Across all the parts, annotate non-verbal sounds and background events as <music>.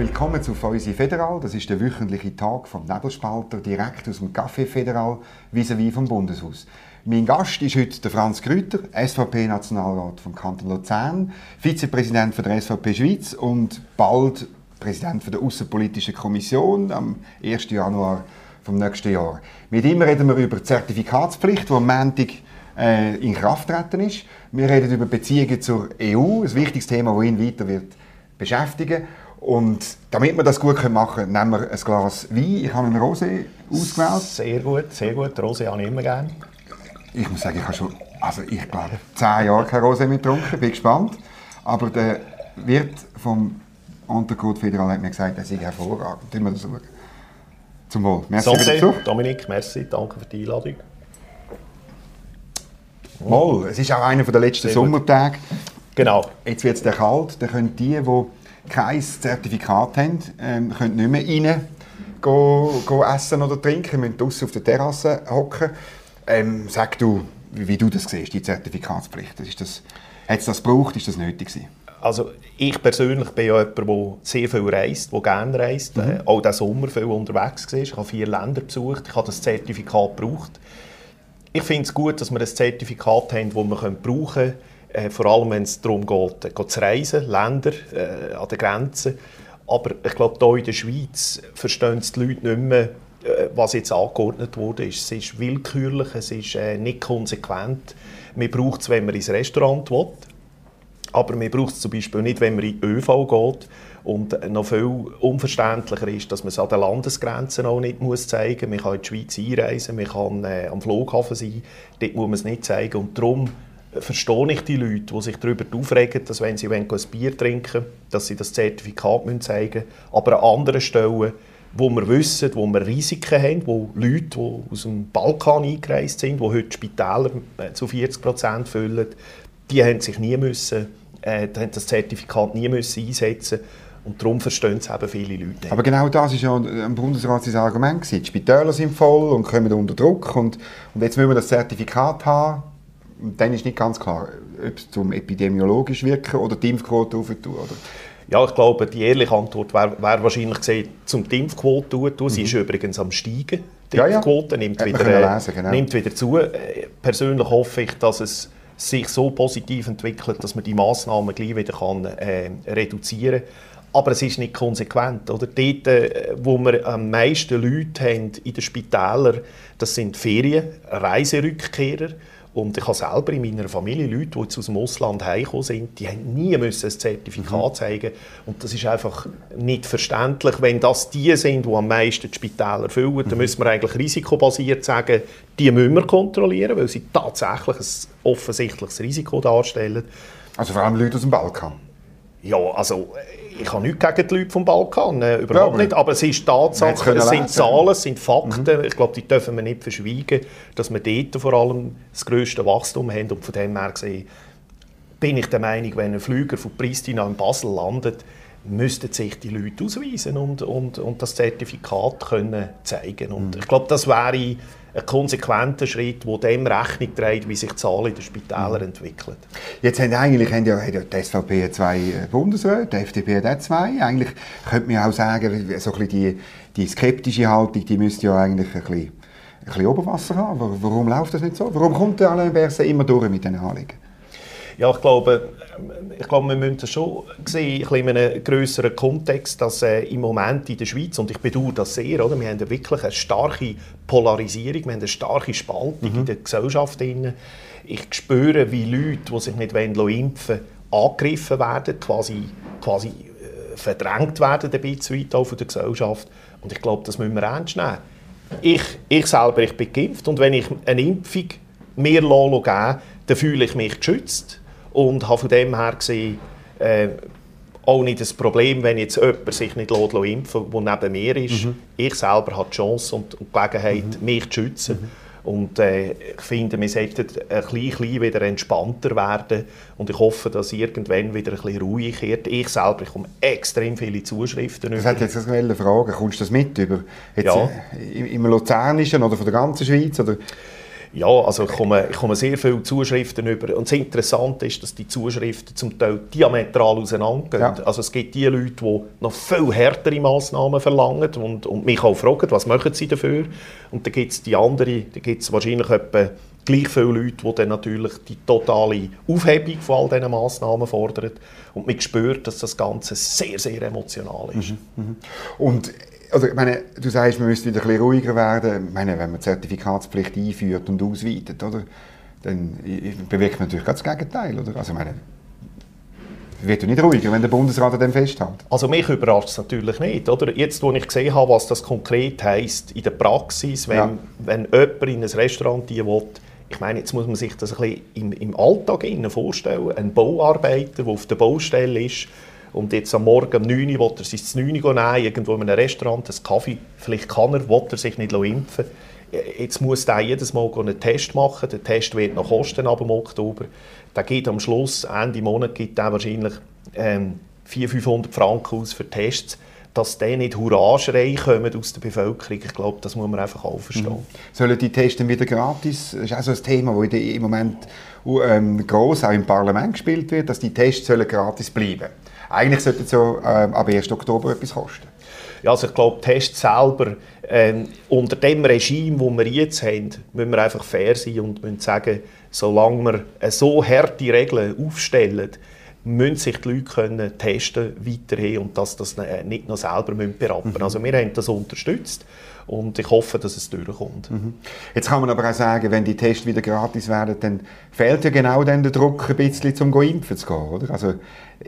Willkommen zu Feusi Federal. Das ist der wöchentliche Tag vom Nebelspalter direkt aus dem Café Federal vis-à-vis vom Bundeshaus. Mein Gast ist heute der Franz Grüter, SVP-Nationalrat vom Kanton Luzern, Vizepräsident der SVP Schweiz und bald Präsident der Außenpolitischen Kommission am 1. Januar vom nächsten Jahr. Mit ihm reden wir über die Zertifikatspflicht, die am Montag äh, in Kraft treten ist. Wir reden über Beziehungen zur EU, ein wichtiges Thema, das ihn weiter wird beschäftigen und damit wir das gut machen können, nehmen wir ein Glas Wein. Ich habe einen Rosé ausgewählt. Sehr gut, sehr gut. Rosé habe ich immer gerne. Ich muss sagen, ich habe schon, also ich glaube, zehn Jahre kein Rosé mehr getrunken. Bin gespannt. Aber der Wirt vom Entrecote Federal hat mir gesagt, er sei hervorragend. Tun wir das schauen. Zum Wohl. Merci für den. Dominik, merci. Danke für die Einladung. Mal, es ist auch einer der letzten Sommertage. Genau. Jetzt wird es kalt. Dann können die, die kein Zertifikat haben, ähm, können nicht mehr rein go, go essen oder trinken, müssen draußen auf der Terrasse hocken. Ähm, sag du, wie, du das siehst, die Zertifikatspflicht. Ist das, hat es das gebraucht? Ist das nötig gewesen? Also ich persönlich bin ja jemand, der sehr viel reist, der gerne reist. Mhm. Äh, auch diesen Sommer viel unterwegs war. Ich habe vier Länder besucht. Ich habe das Zertifikat gebraucht. Ich finde es gut, dass wir ein Zertifikat haben, das wir brauchen können äh, vor allem wenn es darum geht, äh, zu reisen, Länder äh, an den Grenzen. Aber ich glaube, hier in der Schweiz verstehen die Leute nicht mehr, äh, was jetzt angeordnet wurde. Es ist willkürlich, es ist äh, nicht konsequent. Man braucht es, wenn man ins Restaurant will, aber man braucht es zum Beispiel nicht, wenn man in ÖV geht. Und noch viel unverständlicher ist, dass man es an den Landesgrenzen auch nicht muss zeigen muss. Man kann in die Schweiz einreisen, man kann äh, am Flughafen sein, dort muss man es nicht zeigen. Und darum verstehe ich die Leute, die sich darüber aufregen, dass wenn sie ein Bier trinken dass sie das Zertifikat zeigen müssen. Aber an anderen Stellen, wo wir wissen, wo wir Risiken haben, wo Leute, die aus dem Balkan eingereist sind, die heute Spitäler äh, zu 40 Prozent füllen, die haben sich nie müssen, äh, das Zertifikat nie müssen einsetzen und darum verstehen es eben viele Leute. Aber genau das ist ja am Bundesrat sein Argument gewesen. Die Spitäler sind voll und kommen unter Druck und, und jetzt müssen wir das Zertifikat haben dann ist nicht ganz klar, ob es zum epidemiologisch wirken oder die Impfquote aufzutun, oder? Ja, ich glaube, die ehrliche Antwort wäre wär wahrscheinlich gesehen, zum die Impfquote tun. Sie mhm. ist übrigens am steigen. Die ja, Impfquote nimmt wieder, äh, lesen, genau. nimmt wieder zu. Äh, persönlich hoffe ich, dass es sich so positiv entwickelt, dass man die Massnahmen gleich wieder kann, äh, reduzieren kann. Aber es ist nicht konsequent. Oder? Dort, äh, wo wir am meisten Leute haben in den Spitälern, das sind Ferien, Reiserückkehrer. Und ich habe selber in meiner Familie Leute, die jetzt aus dem Ausland heimgekommen sind, die haben nie müssen ein Zertifikat mhm. zeigen Und das ist einfach nicht verständlich. Wenn das die sind, die am meisten die Spitäler füllen, mhm. dann müssen wir eigentlich risikobasiert sagen, die müssen wir kontrollieren, weil sie tatsächlich ein offensichtliches Risiko darstellen. Also vor allem Leute aus dem Balkan? Ja, also ich habe nichts gegen die Leute vom Balkan, äh, überhaupt ja, nicht. Aber es ist Tatsache, es sind Zahlen, es sind Fakten. Mhm. Ich glaube, die dürfen wir nicht verschweigen, dass wir dort vor allem das grösste Wachstum haben. Und von dem her gesehen bin ich der Meinung, wenn ein Flüger von Pristina in Basel landet, müssten sich die Leute ausweisen und, und, und das Zertifikat können zeigen. Und mhm. ich glaube, das wäre ein konsequenter Schritt, der dem Rechnung trägt, wie sich die Zahl in den Spitälern mhm. entwickelt. Jetzt haben eigentlich haben ja, hat ja die SVP zwei äh, Bundesräte, die FDP hat auch zwei. Eigentlich könnte man auch sagen, so ein die, die skeptische Haltung, die müsste ja eigentlich ein bisschen, ein bisschen Oberwasser haben. Warum läuft das nicht so? Warum kommt der Alain Berset immer durch mit diesen Anliegen? Ja, ich glaube, ich glaube, wir müssen das schon sehen, in einem größeren Kontext, dass äh, im Moment in der Schweiz, und ich bedauere das sehr, oder, wir haben wirklich eine starke Polarisierung, wir haben eine starke Spaltung mhm. in der Gesellschaft. Ich spüre, wie Leute, die sich nicht impfen wollen, angegriffen werden, quasi, quasi äh, verdrängt werden ein bisschen weit von der Gesellschaft. Und ich glaube, das müssen wir ernst nehmen. Ich, ich selber ich bin geimpft und wenn ich eine Impfung mir geben dann fühle ich mich geschützt und habe von dem her gesehen, äh, auch nicht das Problem, wenn jetzt jemand sich nicht impfen lässt, der neben mir ist. Mhm. Ich selber habe die Chance und die Gelegenheit, mhm. mich zu schützen. Mhm. Und äh, ich finde, wir sollten ein bisschen, wieder entspannter werden. Und ich hoffe, dass irgendwann wieder ein bisschen ruhig wird. Ich selber ich komme extrem viele Zuschriften Das hat jetzt eine Frage. Kommst du das mit über? Jetzt, ja. Äh, Im Luzernischen oder von der ganzen Schweiz? Oder? Ja, also ich komme, ich komme sehr viele Zuschriften über. Und das Interessante ist, dass die Zuschriften zum Teil diametral auseinandergehen. Ja. Also es gibt die Leute, die noch viel härtere Massnahmen verlangen und, und mich auch fragen, was machen sie dafür. Und dann gibt es die andere, da gibt es wahrscheinlich etwa gleich viele Leute, die dann natürlich die totale Aufhebung von all diesen Massnahmen fordern. Und man spürt, dass das Ganze sehr, sehr emotional ist. Mhm, mhm. Und also, ich meine, du sagst, man müsste wieder ein bisschen ruhiger werden. Ich meine, wenn man die Zertifikatspflicht einführt und ausweitet, oder, dann bewirkt man natürlich das Gegenteil. Oder? Also, ich meine, wird nicht ruhiger, wenn der Bundesrat an dem festhält. Also mich überrascht es natürlich nicht. Oder? Jetzt, wo ich gesehen habe, was das konkret heisst in der Praxis, wenn, ja. wenn jemand in ein Restaurant die will, ich meine, jetzt muss man sich das ein bisschen im, im Alltag vorstellen. Ein Bauarbeiter, der auf der Baustelle ist, und jetzt am Morgen um 9 Uhr will er sich zu 9 Uhr nehmen, irgendwo in einem Restaurant, einen Kaffee, vielleicht kann er, will er sich nicht impfen Jetzt muss er jedes Mal einen Test machen. Der Test wird noch kosten ab dem Oktober. Der geht am Schluss, Ende Monat, gibt er wahrscheinlich ähm, 400, 500 Franken aus für Tests. Dass die nicht Hurra-Schrei kommen aus der Bevölkerung, ich glaube, das muss man einfach auch verstehen. Mhm. Sollen die Tests wieder gratis? Das ist auch so ein Thema, das im Moment ähm, gross auch im Parlament gespielt wird, dass die Tests sollen gratis bleiben sollen. Eigentlich sollte es ja ähm, ab 1. Oktober etwas kosten. Ja, also ich glaube, Tests selber, ähm, unter dem Regime, das wir jetzt haben, müssen wir einfach fair sein und müssen sagen, solange wir so harte Regeln aufstellen, müssen sich die Leute können testen weiterhin und dass das nicht noch selber berappen müssen. Mhm. Also wir haben das unterstützt und ich hoffe, dass es durchkommt. Mhm. Jetzt kann man aber auch sagen, wenn die Tests wieder gratis werden, dann fehlt ja genau dann der Druck ein bisschen, um impfen zu gehen. Oder? Also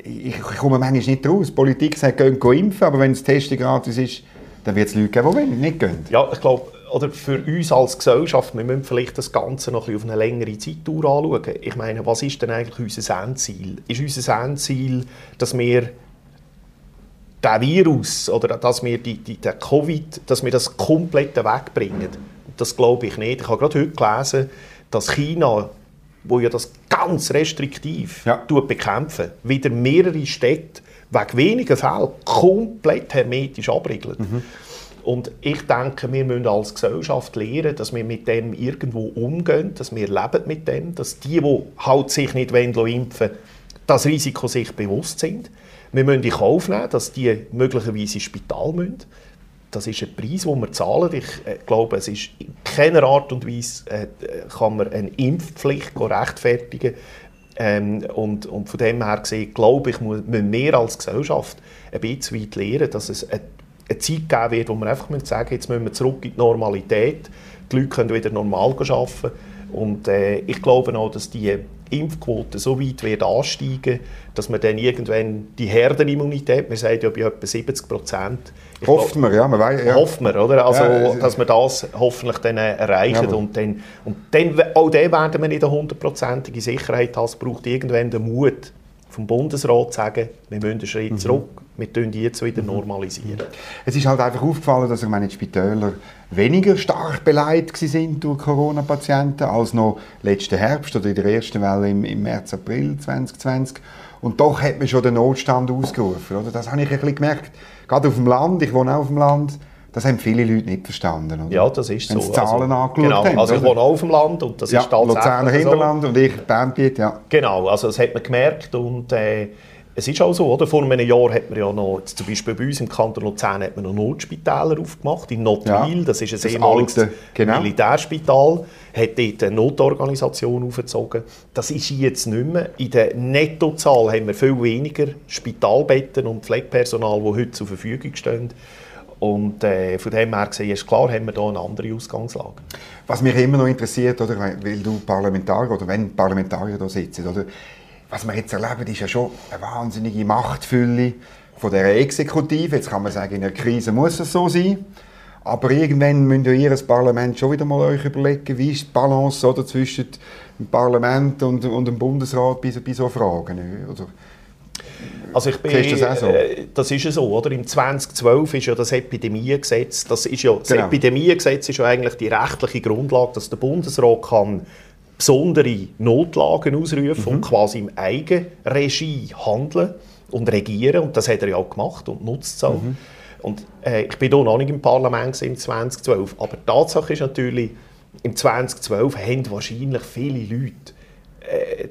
ich, komme manchmal nicht raus. Die Politik sagt, gehen impfen, aber wenn das Testen gratis ist, dann wird es Leute geben, die nicht gehen. Ja, ich glaube, oder für uns als Gesellschaft, wir müssen vielleicht das Ganze noch ein auf eine längere Zeitdauer anschauen. Ich meine, was ist denn eigentlich unser Endziel? Ist unser Endziel, dass wir der Virus oder dass wir die, die, der Covid, dass wir das komplett wegbringen? Das glaube ich nicht. Ich habe gerade heute gelesen, dass China wo ja das ganz restriktiv ja. bekämpfen, wieder mehrere Städte wegen weniger Fällen komplett hermetisch abriegeln. Mhm. Und ich denke, wir müssen als Gesellschaft lernen, dass wir mit dem irgendwo umgehen, dass wir leben mit dem, dass die, die halt sich nicht impfen wollen, das Risiko sich bewusst sind. Wir müssen in Kauf nehmen, dass die möglicherweise ins Spital müssen. Das ist ein Preis, den wir zahlen. Ich äh, glaube, es ist in keiner Art und Weise äh, kann man eine Impfpflicht rechtfertigen. Ähm, und, und von dem her gesehen, glaube ich, müssen wir als Gesellschaft ein bisschen weit lernen, dass es eine, eine Zeit geben wird, wo wir einfach sagen jetzt müssen wir zurück in die Normalität. Die Leute können wieder normal arbeiten. Und äh, ich glaube auch, dass die Impfquote so weit wird ansteigen, dass man dann irgendwann die Herdenimmunität, man sagt ja bei etwa 70 Prozent, Hofft man, ja. Man weiß, ja. Hofft man, oder? Also, ja, dass wir das hoffentlich dann erreichen. Ja, und dann, und dann, auch dann werden wir nicht eine hundertprozentige Sicherheit haben. Es braucht irgendwann den Mut vom Bundesrat sagen, wir müssen einen Schritt mhm. zurück, wir tun die jetzt wieder mhm. normalisieren. Es ist halt einfach aufgefallen, dass meine, die Spitäler weniger stark beleidigt sind durch Corona-Patienten als noch letzten Herbst oder in der ersten Welle im, im März, April 2020. Und doch hat man schon den Notstand ausgerufen. Oder? Das habe ich ein bisschen gemerkt gerade auf dem Land, ich wohne auch auf dem Land, das haben viele Leute nicht verstanden. Oder? Ja, das ist Wenn so. Wenn Zahlen also, angeschaut genau, haben. Also ich wohne auch auf dem Land und das ja, ist tatsächlich Luzerner Hinterland und ich Bernbiet, ja. Genau, also das hat man gemerkt und äh, es ist auch so, oder? vor einem Jahr hat man ja noch, zum Beispiel bei uns im Kanton Luzern hat man noch Notspitäler aufgemacht, in Notwil, ja, das ist ein ehemaliges genau. Militärspital, hat dort eine Notorganisation aufgezogen. Das ist jetzt nicht mehr. In der Nettozahl haben wir viel weniger Spitalbetten und Pflegepersonal, die heute zur Verfügung stehen. Und äh, von dem her gesehen ist klar, haben wir hier eine andere Ausgangslage. Was mich immer noch interessiert, oder, weil du Parlamentarier oder wenn Parlamentarier da sitzen, oder, was wir jetzt erleben, ist ja schon eine wahnsinnige Machtfülle von der Exekutive. Jetzt kann man sagen, in einer Krise muss es so sein. Aber irgendwann müsst ihr Ihr Parlament schon wieder mal euch überlegen, wie ist die Balance oder, zwischen dem Parlament und, und dem Bundesrat bei, bei so Fragen. Oder? Also ich bin, das, so? äh, das ist ja so, oder? Im 2012 ist ja das Epidemiegesetz, das ist ja, das genau. Epidemiegesetz ist ja eigentlich die rechtliche Grundlage, dass der Bundesrat kann besondere Notlagen ausrufen mhm. und quasi im Eigenregie handeln und regieren. Und das hat er ja auch gemacht und nutzt es auch. Mhm. Und äh, ich bin hier noch nicht im Parlament im 2012. Aber die Tatsache ist natürlich, im 2012 haben wahrscheinlich viele Leute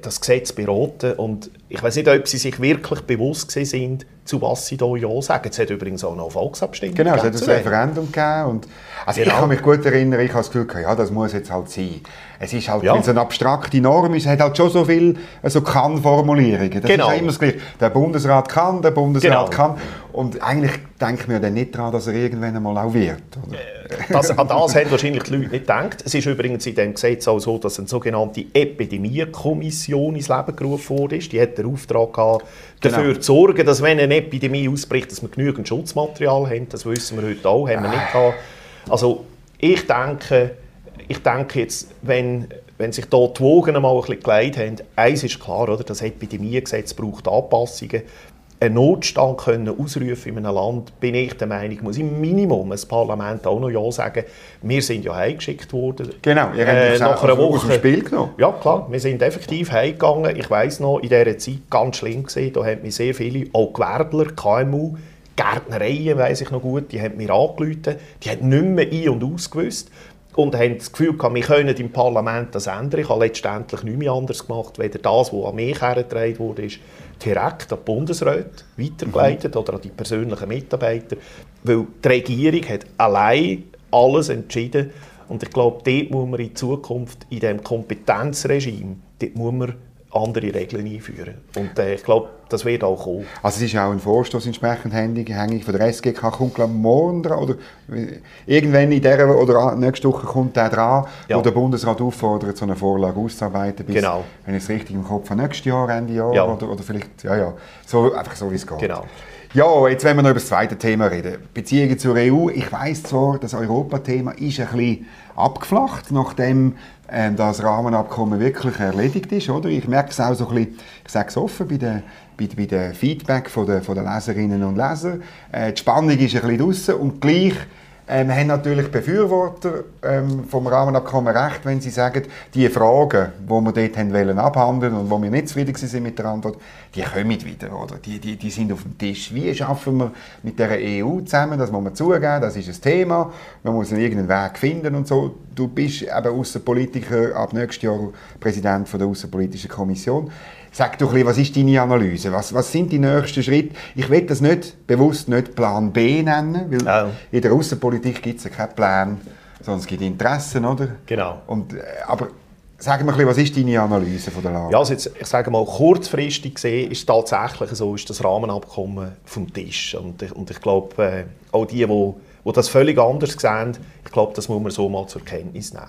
das Gesetz beraten. Und ich weiß nicht, ob sie sich wirklich bewusst sind, zu was sie hier Ja sagen. Es hat übrigens auch noch eine Volksabstimmung Genau, es hat ein Referendum gegeben. Und, also genau. Ich kann mich gut erinnern, ich habe das Gefühl, ja, das muss jetzt halt sein. Es ist halt, ja. wenn es eine abstrakte Norm ist, es hat halt schon so viele also Kann-Formulierungen. Das genau. ist ja immer das Gleiche. Der Bundesrat kann, der Bundesrat genau. kann. Und eigentlich denken wir dann nicht daran, dass er irgendwann einmal auch wird. Oder? Äh, das, an das haben wahrscheinlich die Leute nicht gedacht. Es ist übrigens in diesem Gesetz auch so, dass eine sogenannte Epidemiekommission ins Leben gerufen wurde. Die hat den Auftrag gehabt, dafür genau. zu sorgen, dass wenn eine Epidemie ausbricht, dass wir genügend Schutzmaterial haben. Das wissen wir heute auch, haben wir nicht gehabt. Also ich denke, ich denke jetzt, wenn, wenn sich da die Wogen einmal ein bisschen geleitet haben, eins ist klar, oder, das Epidemiegesetz braucht Anpassungen. Einen Notstand können ausrufen in einem Land, bin ich der Meinung, muss im Minimum das Parlament auch noch Ja sagen. Wir sind ja heimgeschickt worden. Genau, ihr habt äh, nach einer Woche aus dem Spiel genommen. Ja, klar, wir sind effektiv heimgegangen. Ich weiss noch, in dieser Zeit ganz schlimm gesehen, da haben mir sehr viele, auch Gewerbler, KMU, Gärtnereien, weiss ich noch gut, die haben mir angerufen, die haben nicht mehr ein- und ausgewusst und haben das Gefühl gehabt, wir können im Parlament das ändern. Ich habe letztendlich nichts mehr anderes gemacht, weder das, was an mich hergetragen wurde, ist direkt an die Bundesräte weitergeleitet mhm. oder an die persönlichen Mitarbeiter, weil die Regierung hat allein alles entschieden und ich glaube, dort muss man in Zukunft in diesem Kompetenzregime, dort muss man andere Regeln einführen. Und äh, ich glaube, das wird auch kommen. Also es ist auch ein Vorstoß entsprechend hängig von der SGK, kommt glaube morgen dran, oder irgendwann in dieser oder nächste Woche kommt der dran, ja. wo der Bundesrat auffordert, so eine Vorlage auszuarbeiten bis, genau. wenn ich es richtig im Kopf habe, nächstes Jahr, Ende Jahr ja. oder, oder vielleicht, ja, ja, so, einfach so wie es geht. Genau. Ja, jetzt wollen wir noch über das zweite Thema reden. Beziehungen zur EU. Ich weiß zwar, das Europathema ist ein bisschen abgeflacht, nachdem ähm, das Rahmenabkommen wirklich erledigt ist. Oder? Ich merke es auch so ein bisschen, ich sage es offen, bei den bei, bei den Feedback von der, von der Leserinnen und Leser. Äh, die Spannung ist ein bisschen draussen und gleich ähm, haben natürlich Befürworter ähm, vom Rahmenabkommen recht, wenn sie sagen, die Fragen, die wir dort haben wollen abhandeln und wo wir nicht zufrieden sind mit der Antwort, die kommen wieder, oder? Die, die, die sind auf dem Tisch. Wie schaffen wir mit der EU zusammen? Das muss man zugeben, das ist ein Thema. Man muss irgendeinen Weg finden und so. Du bist eben Außenpolitiker, ab nächstes Jahr Präsident von der Außenpolitischen Kommission. Sag doch ein was ist deine Analyse? Was, was sind die nächsten Schritte? Ich will das nicht bewusst nicht Plan B nennen, weil oh. in der Außenpolitik gibt es ja keinen Plan, sondern es gibt Interessen, oder? Genau. Und, äh, aber Sag mir ein was ist deine Analyse von der Lage? Ja, also jetzt, ich sage mal, kurzfristig gesehen ist tatsächlich so, ist das Rahmenabkommen vom Tisch. Und ich, und ich glaube, äh, auch die, die, die das völlig anders sehen, ich glaube, das muss man so mal zur Kenntnis nehmen.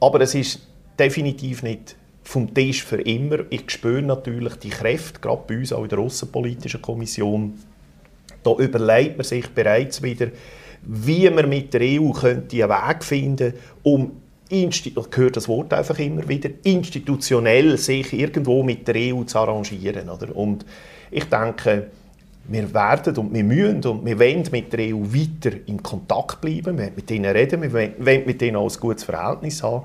Aber es ist definitiv nicht vom Tisch für immer. Ich spüre natürlich die Kräfte, gerade bei uns auch in der Außenpolitischen Kommission. Da überlegt man sich bereits wieder, wie man mit der EU könnte einen Weg finden um ich höre das Wort einfach immer wieder, institutionell sich irgendwo mit der EU zu arrangieren. Oder? Und ich denke, wir werden und wir müssen und wir wollen mit der EU weiter in Kontakt bleiben, wir wollen mit ihnen reden, wir wollen mit ihnen auch ein gutes Verhältnis haben.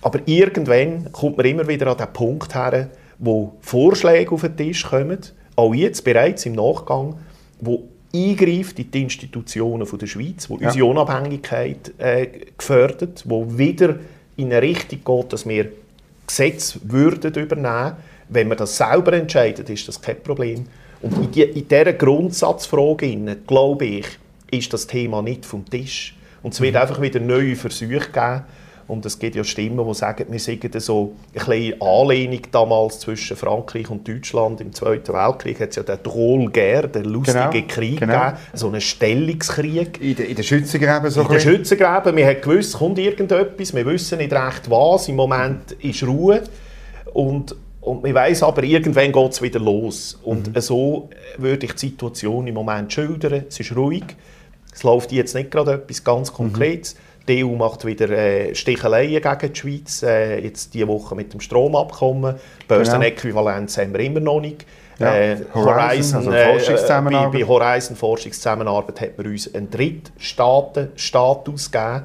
Aber irgendwann kommt man immer wieder an den Punkt her, wo Vorschläge auf den Tisch kommen, auch jetzt bereits im Nachgang, wo eingreift in die Institutionen von der Schweiz, wo ja. unsere Unabhängigkeit äh, gefördert, wo wieder in eine Richtung geht, dass wir Gesetze würden übernehmen. Wenn wir das selber entscheiden, ist das kein Problem. Und in, die, in dieser Grundsatzfrage, glaube ich, ist das Thema nicht vom Tisch. Und es wird mhm. einfach wieder neue Versuche geben, und es gibt ja Stimmen, die sagen, wir seien so eine kleine Anlehnung damals zwischen Frankreich und Deutschland. Im Zweiten Weltkrieg hat es ja den Guerre, den lustigen genau, Krieg genau. gegeben, so einen Stellungskrieg. In, in den Schützengräben so In den Schützengräben. Wir haben gewusst, kommt irgendetwas, wir wissen nicht recht was. Im Moment ist Ruhe. Und, und man weiss aber, irgendwann geht es wieder los. Und mhm. so würde ich die Situation im Moment schildern. Es ist ruhig. Es läuft jetzt nicht gerade etwas ganz Konkretes. Mhm. Die EU macht wieder äh, Sticheleien gegen die Schweiz, äh, jetzt diese Woche mit dem Stromabkommen. Börsenäquivalenz genau. haben wir immer noch nicht. Ja, äh, Horizon, Horizon also Forschungszusammenarbeit. Bei, bei Horizon Forschungszusammenarbeit hat man uns einen Drittstaatenstatus gegeben.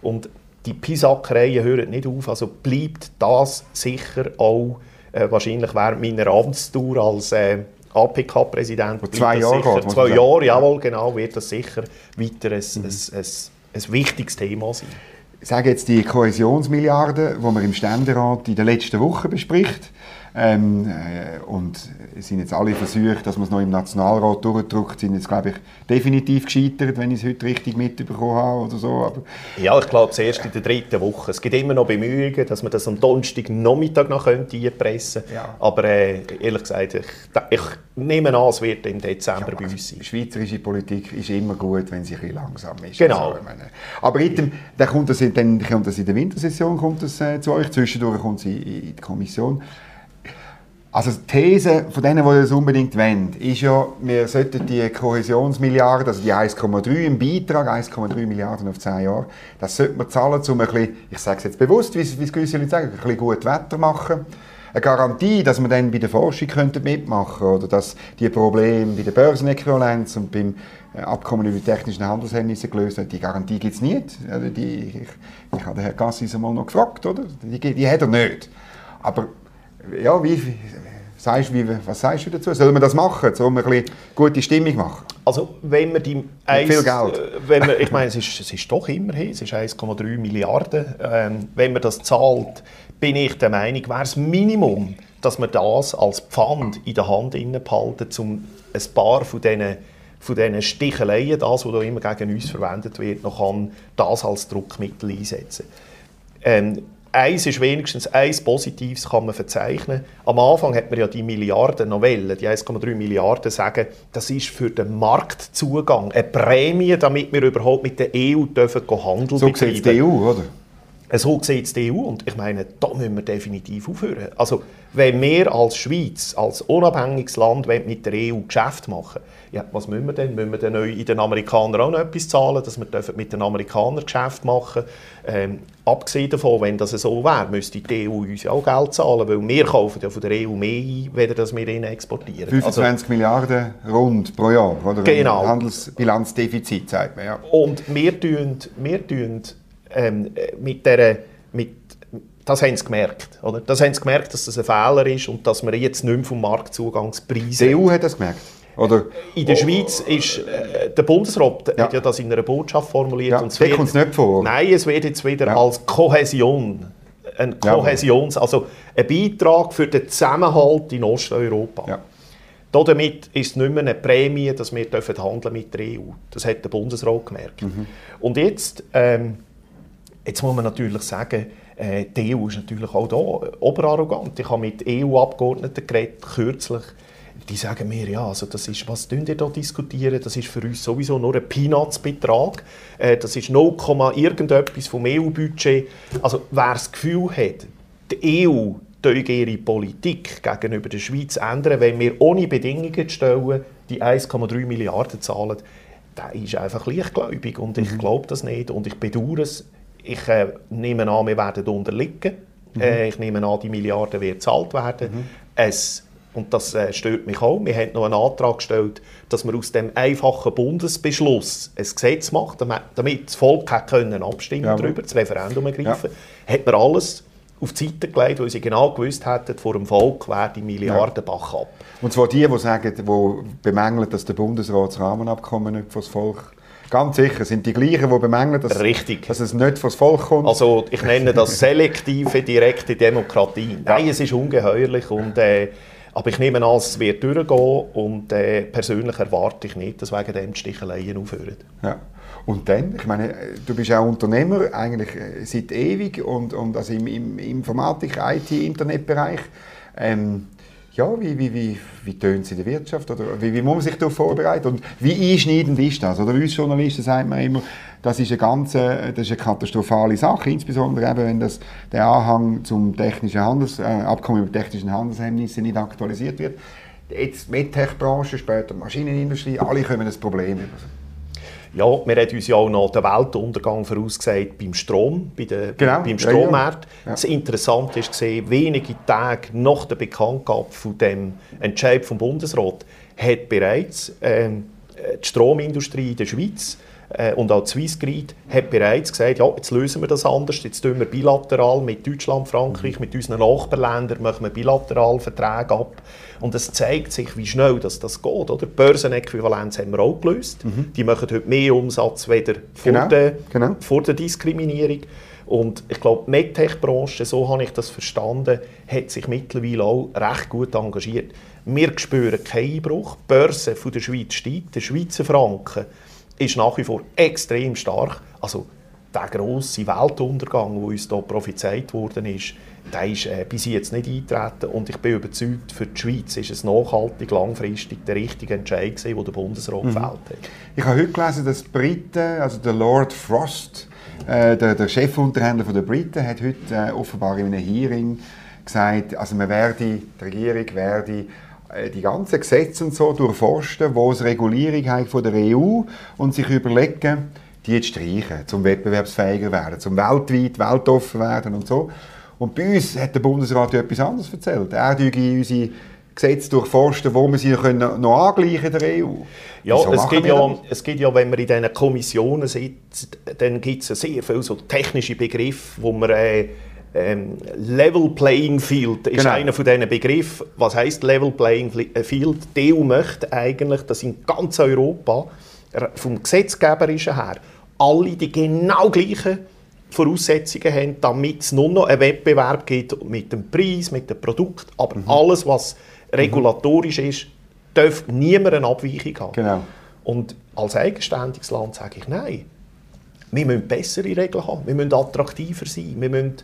Und die Pisackereien hören nicht auf, also bleibt das sicher auch äh, wahrscheinlich während meiner Amtstour als äh, APK-Präsident. Zwei Jahre geht, Zwei Jahre, jawohl, genau, wird das sicher weiter ein, mhm. ein, ein ein wichtiges Thema sein. sage jetzt die Kohäsionsmilliarden, die man im Ständerat in der letzten Woche bespricht, ähm, äh, und sind jetzt alle Versuche, dass man es noch im Nationalrat durchdrückt, sind jetzt, glaube ich, definitiv gescheitert, wenn ich es heute richtig mitbekommen habe oder so. Aber ja, ich glaube, zuerst in der dritten Woche. Es gibt immer noch Bemühungen, dass man das am Donnerstag Nachmittag noch könnte einpressen könnte. Ja. Aber äh, ehrlich gesagt, ich, ich, nehme an, es wird im Dezember ja, bei uns sein. Schweizerische Politik ist immer gut, wenn sie ein langsam ist. Genau. Also, meine, aber in, dann kommt das, dann kommt das in der Wintersession kommt das, äh, zu euch, zwischendurch kommt es in, in die Kommission. Also die These von denen, die das unbedingt wollen, ist ja, wir sollten die Kohäsionsmilliarden, also die 1,3 im Beitrag, 1,3 Milliarden auf 10 Jahre, das sollte man zahlen, um ein bisschen, ich sage es jetzt bewusst, wie es gewisse Leute sagen, ein bisschen gut Wetter machen. Eine Garantie, dass man dann bei der Forschung mitmachen könnte oder dass die Probleme bei der Börsenäquivalenz und beim äh, Abkommen über technischen Handelshemmnisse gelöst werden, die Garantie gibt es nicht. Also die, ich, ich habe den Herrn Gassis einmal noch gefragt, oder? Die, die hat er nicht. Aber ja, wie, sagst, wie, was sagst du dazu? Sollen wir das machen, um ein bisschen gute Stimmung machen? Also wenn man die... Eins, viel Geld. Äh, wenn man, ich meine, es ist, es ist doch immerhin, es ist 1,3 Milliarden. Ähm, wenn man das zahlt, bin ich der Meinung, wäre es Minimum, dass man das als Pfand in der Hand behalten, um ein paar von diesen von diesen Sticheleien, das, was immer gegen uns verwendet wird, noch kann das als Druckmittel einsetzen. Ähm, eins ist wenigstens, eins Positives kann man verzeichnen. Am Anfang hat man ja die Milliarden Novellen, die 1,3 Milliarden sagen, das ist für den Marktzugang eine Prämie, damit wir überhaupt mit der EU dürfen handeln so betreiben. So die EU, oder? So sieht es die EU und ich meine, da müssen wir definitiv aufhören. Also, wenn wir als Schweiz, als unabhängiges Land mit der EU Geschäft machen ja, was müssen wir denn? Müssen wir denn in den Amerikanern auch noch etwas zahlen, dass wir mit den Amerikanern Geschäft machen ähm, Abgesehen davon, wenn das so wäre, müsste die EU uns ja auch Geld zahlen, weil wir kaufen ja von der EU mehr ein, weder dass wir ihnen exportieren. 25 also, Milliarden rund pro Jahr, oder? Genau. Handelsbilanzdefizit, sagt man, ja. Und wir tun, wir tun ähm, mit dieser, mit das haben sie gemerkt. Oder? Das haben sie gemerkt, dass das ein Fehler ist und dass wir jetzt nicht mehr vom Marktzugangspreis... Die EU hat das gemerkt? Oder? In der Schweiz ist äh, der Bundesrat ja. hat ja das in einer Botschaft formuliert. Ja, und es wird, kommt nicht vor. Nein, es wird jetzt wieder ja. als Kohäsion, ein Kohäsions, also ein Beitrag für den Zusammenhalt in Osteuropa. Ja. Damit ist es nicht mehr eine Prämie, dass wir dürfen handeln mit der EU. Das hat der Bundesrat gemerkt. Mhm. Und jetzt, ähm, jetzt muss man natürlich sagen, äh, die EU ist natürlich auch da oberarrogant. Ich habe mit EU-Abgeordneten geredet, kürzlich, die sagen mir, ja, also das ist, was ihr da diskutieren, das ist für uns sowieso nur ein Peanuts-Betrag. Äh, das ist 0, irgendetwas vom EU-Budget. Also wer das Gefühl hat, die EU ihre Politik gegenüber der Schweiz ändern, wenn wir ohne Bedingungen stellen, die 1,3 Milliarden zahlen, der ist einfach leichtgläubig und ich mhm. glaube das nicht und ich bedauere es. Ich äh, nehme an, wir werden unterliegen. Mhm. Äh, ich nehme an, die Milliarden werden gezahlt werden. Mhm. Es und das äh, stört mich auch. Wir haben noch einen Antrag gestellt, dass man aus dem einfachen Bundesbeschluss ein Gesetz macht, damit das Volk können abstimmen ja, darüber, das Referendum ergreifen. Ja. Hat man alles auf die Seite gelegt, weil sie genau gewusst hätten, vor dem Volk wäre die Milliardenbach ab. Und zwar die, die sagen, die bemängeln, dass der Bundesrat das Rahmenabkommen nicht vor das Volk Ganz sicher, sind die gleichen, die bemängeln, dass, Richtig. dass es nicht vors Volk kommt. Also ich nenne das selektive, direkte Demokratie. Nein, es ist ungeheuerlich und äh, aber ich nehme an, es wird durchgehen und äh, persönlich erwarte ich nicht, dass wegen dem die Sticheleien aufhören. Ja. Und dann, ich meine, du bist auch Unternehmer, eigentlich äh, seit ewig und, und also im, im Informatik-, IT-, Internetbereich. Ähm, ja, wie, wie, wie, wie tönt es in der Wirtschaft? Oder wie, wie muss man sich darauf vorbereiten? Und wie einschneidend ist das? Oder uns Journalisten sagt man immer, das ist eine ganz das ist eine katastrophale Sache, insbesondere eben, wenn das, der Anhang zum technischen Handels, äh, Abkommen über technischen Handelshemmnisse nicht aktualisiert wird. Jetzt die MedTech-Branche, später Maschinenindustrie, alle kommen das Problem über. Ja, wir haben uns ja auch noch den Weltuntergang vorausgesagt beim Strom, bei der, genau. beim Strommarkt. Ja, ja. Das Interessante ist gesehen, wenige Tage nach der Bekanntgabe von dem Entscheid vom Bundesrat hat bereits ähm, die Stromindustrie in der Schweiz äh, und auch die Swissgrid hat bereits gesagt, ja, jetzt lösen wir das anders, jetzt tun wir bilateral mit Deutschland, Frankreich, mit unseren Nachbarländern, machen wir bilateral Verträge ab. Und es zeigt sich, wie schnell das, das geht. Oder? Die Börsenäquivalenz haben wir auch gelöst. Mhm. Die machen heute mehr Umsatz weder vor, genau, der, genau. vor der Diskriminierung. Und ich glaube, die MedTech-Branche, so habe ich das verstanden, hat sich mittlerweile auch recht gut engagiert. Wir spüren keinen Einbruch. Die Börse von der Schweiz steigt. Der Schweizer Franken ist nach wie vor extrem stark. Also der grosse Weltuntergang, der uns hier prophezeit worden ist, der ist äh, bis jetzt nicht eingetreten. Und ich bin überzeugt, für die Schweiz ist es nachhaltig, langfristig der richtige Entscheid gewesen, den der Bundesrat mhm. gefällt hat. Ich habe heute gelesen, dass die Briten, also der Lord Frost, äh, der, der Chefunterhändler der Briten, hat heute äh, offenbar in einem Hearing gesagt, also man werde, die Regierung werde die ganzen Gesetze und so durchforsten, wo es Regulierung haben von der EU und sich überlegen, die zu streichen, zum wettbewerbsfähiger werden, zum weltweit, weltoffen werden und so. Und bei uns hat der Bundesrat etwas anderes erzählt. Er dürfe unsere Gesetze durchforsten, wo wir sie können noch angleichen der EU. Ja, es geht ja, es geht ja, wenn man in diesen Kommissionen sitzt, dann gibt es sehr viele so technische Begriffe, wo man äh, ähm, Level Playing Field ist genau. einer von diesen Begriffen. Was heißt Level Playing äh, Field? Die EU möchte eigentlich, dass in ganz Europa vom Gesetzgeberischen her alle die genau gleichen Voraussetzungen haben, damit es nur noch einen Wettbewerb gibt mit dem Preis, mit dem Produkt. Aber mhm. alles, was regulatorisch ist, darf niemand eine Abweichung haben. Genau. Und als eigenständiges Land sage ich nein. Wir müssen bessere Regeln haben, wir müssen attraktiver sein, wir müssen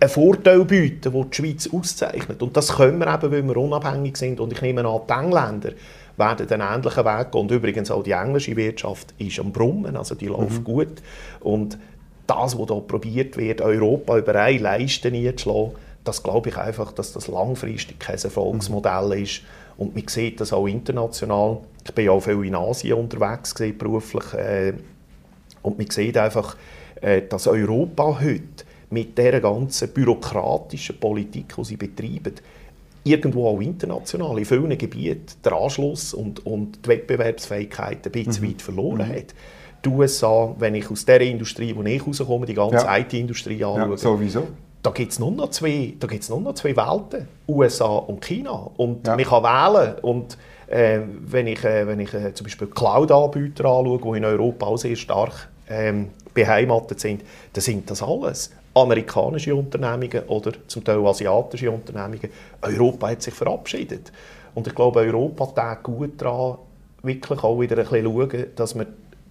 einen Vorteil bieten, den die Schweiz auszeichnet. Und das können wir eben, weil wir unabhängig sind. Und ich nehme an, die Engländer werden den ähnlichen Weg gehen. Und übrigens auch die englische Wirtschaft ist am Brummen, also die läuft mhm. gut. Und das, was hier probiert wird, Europa über eine Leiste einzuschlagen, das glaube ich einfach, dass das langfristig kein Erfolgsmodell mhm. ist. Und man sieht das auch international. Ich bin ja auch viel in Asien unterwegs gewesen, beruflich. Äh, und man sieht einfach, äh, dass Europa heute mit der ganzen bürokratischen Politik, die sie betreiben, irgendwo auch international in vielen Gebieten den Anschluss und, und die Wettbewerbsfähigkeit ein bisschen mhm. weit verloren mhm. hat. Die USA, wenn ich aus der Industrie, wo ich rauskomme, die ganze ja. IT-Industrie anschaue, ja, sowieso. da gibt es nur, noch zwei, nur noch zwei Welten, USA und China. Und ja. man kann wählen. Und äh, wenn ich, äh, wenn ich äh, zum Beispiel Cloud-Anbieter anschaue, die in Europa auch sehr stark ähm, beheimatet sind, dann sind das alles amerikanische Unternehmungen oder zum Teil asiatische Unternehmungen. Europa hat sich verabschiedet. Und ich glaube, Europa tut gut daran, wirklich auch wieder ein bisschen schauen, dass man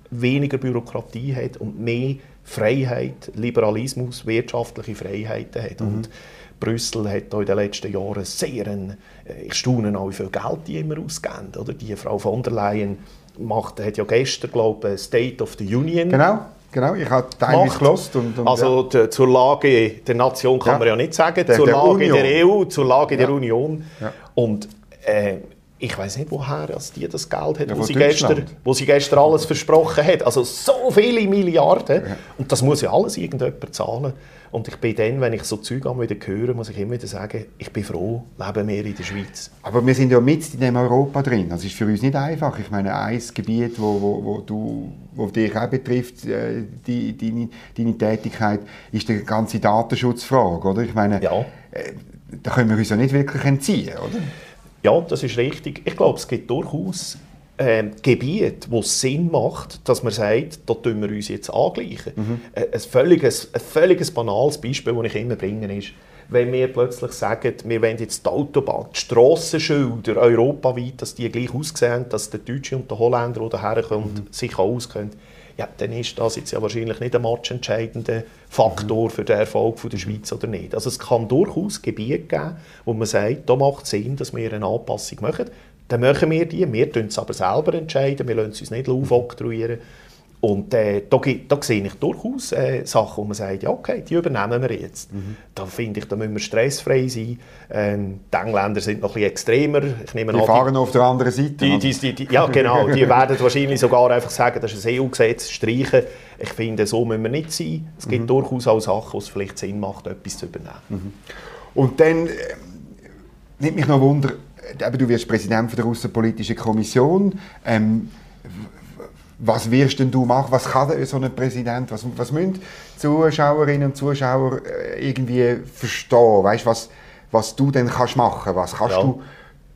weniger Bürokratie hat und mehr Freiheit, Liberalismus, wirtschaftliche Freiheiten hat. Mhm. Und Brüssel hat in den letzten Jahren sehr, ein, äh, ich staune auch, wie viel Geld die immer ausgeben. Oder? Die Frau von der Leyen macht, hat ja gestern, glaube ich, State of the Union genau. Genau, ich habe teilweise gelost und, und, Also ja. zur Lage der Nation kann ja. man ja nicht sagen, der, zur der Lage Union. der EU, zur Lage ja. der Union. Und äh, ich weiß nicht, woher als die das Geld hat, wo, sie gestern, wo sie gestern alles versprochen hat. Also so viele Milliarden. Und das muss ja alles irgendjemand zahlen. Und ich bin dann, wenn ich so Zeug wieder höre, muss ich immer wieder sagen, ich bin froh, leben wir in der Schweiz. Aber wir sind ja mit in dem Europa drin. Das ist für uns nicht einfach. Ich meine, ein Gebiet, wo, wo, wo, du, wo dich auch betrifft, äh, die, deine, deine Tätigkeit, ist die ganze Datenschutzfrage. Oder? Ich meine, ja. äh, da können wir uns ja nicht wirklich entziehen, oder? Ja, das ist richtig. Ich glaube, es gibt durchaus äh, Gebiet, wo es Sinn macht, dass man sagt, da tun wir uns jetzt angleichen. Mhm. Äh, ein, völliges, ein völliges banales Beispiel, das ich immer bringe, ist, wenn wir plötzlich sagen, wir wollen jetzt die Autobahn, die Strassenschilder europaweit, dass die gleich aussehen, dass der Deutsche und der Holländer, der herkommt, mhm. sich auch auskennen, ja, dann ist das jetzt ja wahrscheinlich nicht ein matchentscheidender Faktor mhm. für den Erfolg von der Schweiz oder nicht. Also es kann durchaus Gebiete geben, wo man sagt, da macht es Sinn, dass wir eine Anpassung machen dann machen wir die. Wir entscheiden es aber selber, entscheiden. wir lassen es uns nicht aufoktroyieren. Und äh, da, da sehe ich durchaus äh, Sachen, wo man sagt, ja, okay, die übernehmen wir jetzt. Mhm. Da finde ich, da müssen wir stressfrei sein. Ähm, die Engländer sind noch ein bisschen extremer. Ich nehme die an, fahren die, auf der anderen Seite. Die, die, die, ja, genau. Die <laughs> werden wahrscheinlich sogar einfach sagen, das ist ein EU-Gesetz, streichen. Ich finde, so müssen wir nicht sein. Es gibt mhm. durchaus auch Sachen, wo es vielleicht Sinn macht, etwas zu übernehmen. Mhm. Und dann äh, nimmt mich noch Wunder, eben, du wirst Präsident der Außenpolitischen Kommission. Ähm, was wirst denn du machen? Was kann so ein Präsident? Was, was müssen Zuschauerinnen und Zuschauer äh, irgendwie verstehen? Weißt was, was du denn kannst machen? Was kannst ja. du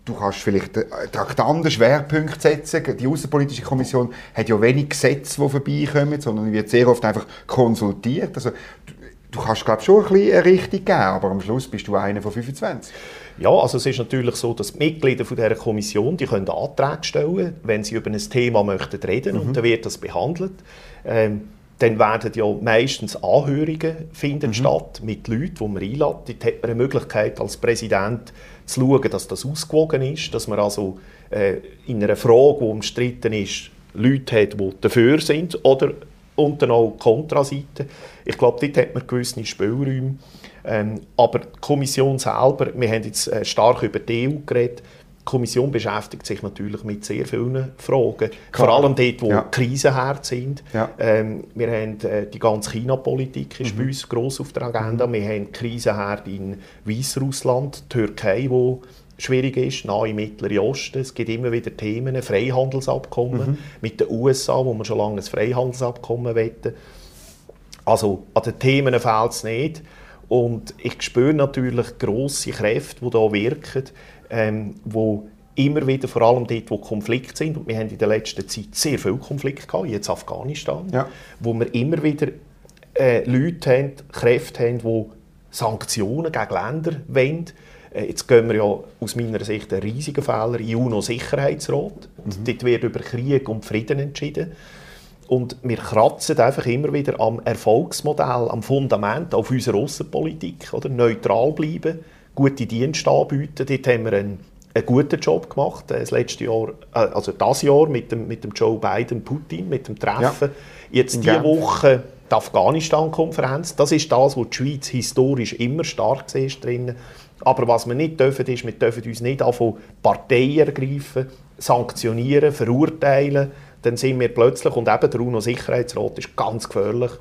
du kannst vielleicht Traktanten, Schwerpunkte setzen. Die Außenpolitische Kommission hat ja wenig Gesetze, die vorbeikommen, sondern wird sehr oft einfach konsultiert. Also, du, du kannst glaube schon ein bisschen eine Richtung geben, aber am Schluss bist du einer von 25. Ja, also es ist natürlich so, dass die Mitglieder von dieser Kommission die können Anträge stellen wenn sie über ein Thema möchten reden mhm. und dann wird das behandelt. Ähm, dann werden ja meistens Anhörungen finden mhm. statt mit Leuten, die man einlädt. Dort hat man eine Möglichkeit als Präsident zu schauen, dass das ausgewogen ist, dass man also äh, in einer Frage, die umstritten ist, Leute hat, die dafür sind oder und dann auch Kontraseite. Ich glaube, dort hat man gewisse Spielräume. Ähm, aber die Kommission selber, wir haben jetzt äh, stark über die EU geredet, die Kommission beschäftigt sich natürlich mit sehr vielen Fragen. Klar. Vor allem dort, wo ja. Krisenherd sind. Ja. Ähm, wir haben äh, die ganze China-Politik ist mhm. bei uns gross auf der Agenda. Mhm. Wir haben Krisenherd in Weißrussland, Türkei, wo schwierig ist, nahe im Mittleren Osten. Es gibt immer wieder Themen, Freihandelsabkommen mhm. mit den USA, wo wir schon lange ein Freihandelsabkommen wetten. Also an den Themen fehlt es nicht. Und ich spüre natürlich grosse Kräfte, die hier wirken ähm, wo immer wieder, vor allem dort, wo Konflikte sind, und wir haben in der letzten Zeit sehr viele Konflikte gehabt, jetzt Afghanistan, ja. wo wir immer wieder äh, Leute haben, Kräfte haben, die Sanktionen gegen Länder wollen. Äh, jetzt gehen wir ja aus meiner Sicht einen riesigen Fehler in UNO-Sicherheitsrat. Mhm. Dort wird über Krieg und Frieden entschieden. Und wir kratzen einfach immer wieder am Erfolgsmodell, am Fundament auf unserer Außenpolitik. Oder? Neutral bleiben, gute Dienste anbieten. Dort haben wir einen, einen guten Job gemacht. Das letzte Jahr, äh, also das Jahr mit dem, mit dem Joe Biden, Putin, mit dem Treffen. Ja. Jetzt diese Woche die Afghanistan-Konferenz. Das ist das, wo die Schweiz historisch immer stark ist drin. Aber was wir nicht dürfen, ist, wir dürfen uns nicht von Parteien ergreifen, sanktionieren, verurteilen. Dann sind wir plötzlich, und eben der UNO-Sicherheitsrat ist ganz gefährlich,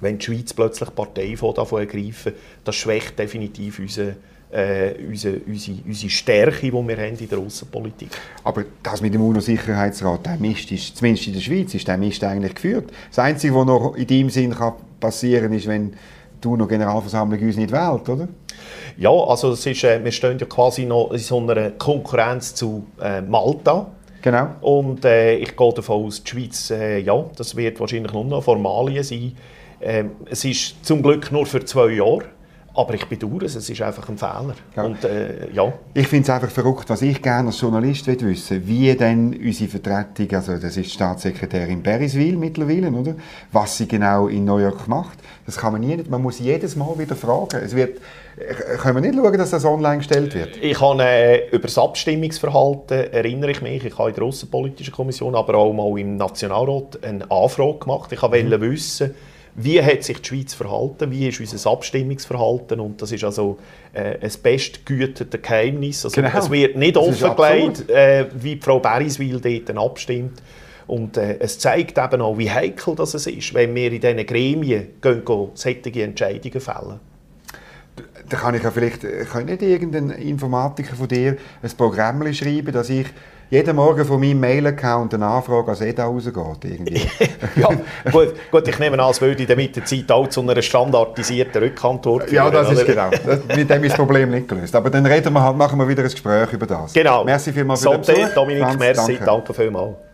wenn die Schweiz plötzlich Partei davon ergreifen, das schwächt definitiv unsere, äh, unsere, unsere, unsere Stärke, die wir haben in der Außenpolitik. Aber das mit dem UNO-Sicherheitsrat, der Mist ist, zumindest in der Schweiz, ist der Mist eigentlich geführt. Das Einzige, was noch in deinem Sinn kann passieren kann, ist, wenn die UNO-Generalversammlung uns nicht wählt, oder? Ja, also es ist, äh, wir stehen ja quasi noch in so einer Konkurrenz zu äh, Malta. Genau. Und äh, ich gehe davon aus, die Schweiz, äh, ja, das wird wahrscheinlich nur noch Formalien sein. Ähm, es ist zum Glück nur für zwei Jahre. Aber ich bedauere es, es ist einfach ein Fehler. Ja. Und, äh, ja. Ich finde es einfach verrückt, was ich gerne als Journalist will wissen wie denn unsere Vertretung, also das ist Staatssekretärin Beriswil mittlerweile, oder? was sie genau in New York macht. Das kann man nie, man muss jedes Mal wieder fragen. Es wird, äh, können wir nicht schauen, dass das online gestellt wird? Ich habe äh, über das Abstimmungsverhalten, erinnere ich mich, ich habe in der Außenpolitischen Kommission, aber auch mal im Nationalrat eine Anfrage gemacht. Ich wollte mhm. wissen, wie hat sich die Schweiz verhalten, wie ist unser Abstimmungsverhalten und das ist also äh, ein bestgütete Geheimnis. Also, genau. Es wird nicht offengelegt, äh, wie Frau Beriswil dort abstimmt. Und äh, es zeigt eben auch, wie heikel das ist, wenn wir in diesen Gremien gehen, gehen, solche Entscheidungen fällen. Da kann ich ja vielleicht, kann nicht irgendein Informatiker von dir ein Programm schreiben, dass ich jeden Morgen von meinem Mail-Account eine Anfrage an EDA rausgeht. <laughs> ja, gut, gut, ich nehme an, es würde mit der Zeit auch zu einer standardisierten Rückantwort führen. Ja, das ist genau. Das, mit dem ist das Problem nicht gelöst. Aber dann reden wir halt, machen wir wieder ein Gespräch über das. Genau. Merci vielmals für den Besuch. Dominik, Franz, merci, danke, danke vielmals.